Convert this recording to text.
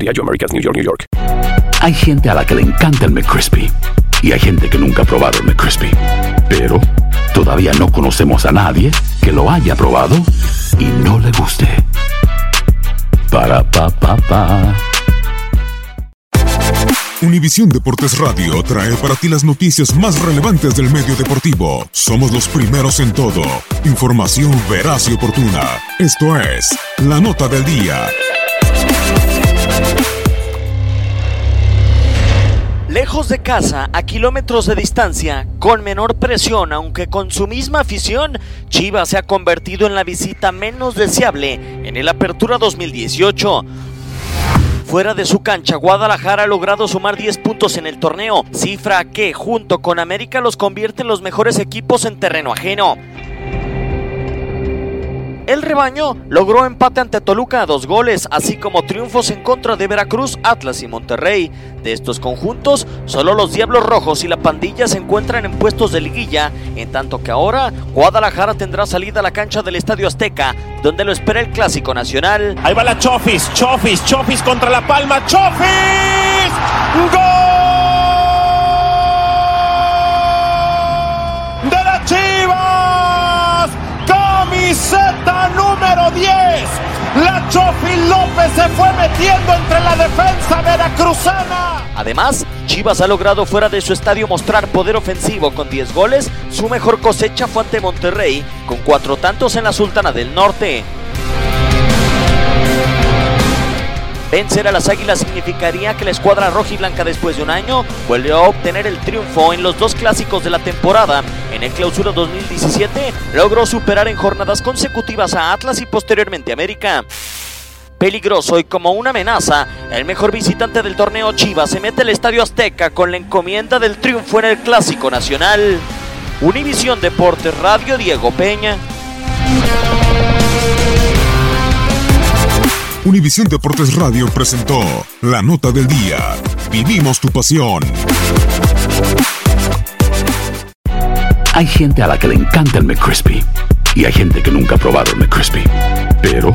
Diageo Americas, New York, New York. Hay gente a la que le encanta el McCrispy y hay gente que nunca ha probado el McCrispy. Pero todavía no conocemos a nadie que lo haya probado y no le guste. Para pa pa pa. Univisión Deportes Radio trae para ti las noticias más relevantes del medio deportivo. Somos los primeros en todo. Información veraz y oportuna. Esto es La Nota del Día. Lejos de casa, a kilómetros de distancia, con menor presión, aunque con su misma afición, Chivas se ha convertido en la visita menos deseable en el Apertura 2018. Fuera de su cancha, Guadalajara ha logrado sumar 10 puntos en el torneo, cifra que junto con América los convierte en los mejores equipos en terreno ajeno. El rebaño logró empate ante Toluca a dos goles, así como triunfos en contra de Veracruz, Atlas y Monterrey. De estos conjuntos, solo los Diablos Rojos y la pandilla se encuentran en puestos de liguilla, en tanto que ahora Guadalajara tendrá salida a la cancha del Estadio Azteca, donde lo espera el Clásico Nacional. Ahí va la Chofis, Chofis, Chofis contra la palma, Chofis. ¡Gol! Chofi López se fue metiendo entre la defensa veracruzana. Además, Chivas ha logrado fuera de su estadio mostrar poder ofensivo con 10 goles. Su mejor cosecha fue ante Monterrey, con cuatro tantos en la Sultana del Norte. Vencer a las Águilas significaría que la escuadra roja y blanca después de un año vuelve a obtener el triunfo en los dos clásicos de la temporada. En el clausura 2017 logró superar en jornadas consecutivas a Atlas y posteriormente América. Peligroso y como una amenaza, el mejor visitante del torneo Chivas se mete al Estadio Azteca con la encomienda del triunfo en el Clásico Nacional. Univisión Deportes Radio Diego Peña. Univisión Deportes Radio presentó La Nota del Día. Vivimos tu pasión. Hay gente a la que le encanta el McCrispy y hay gente que nunca ha probado el McCrispy. Pero